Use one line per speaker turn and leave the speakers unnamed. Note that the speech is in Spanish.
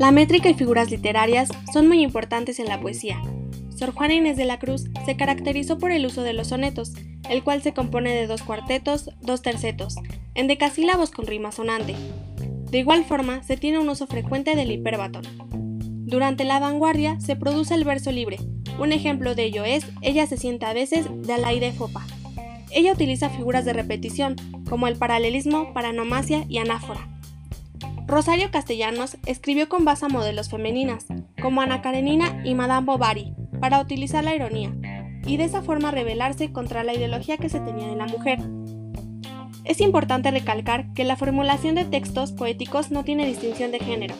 La métrica y figuras literarias son muy importantes en la poesía. Sor Juana Inés de la Cruz se caracterizó por el uso de los sonetos, el cual se compone de dos cuartetos, dos tercetos, en decasílabos con rima sonante. De igual forma, se tiene un uso frecuente del hiperbatón. Durante la vanguardia se produce el verso libre. Un ejemplo de ello es Ella se sienta a veces de Alaide Fopa. Ella utiliza figuras de repetición, como el paralelismo, paranomasia y anáfora. Rosario Castellanos escribió con base a modelos femeninas, como Ana Karenina y Madame Bovary, para utilizar la ironía, y de esa forma rebelarse contra la ideología que se tenía de la mujer. Es importante recalcar que la formulación de textos poéticos no tiene distinción de género,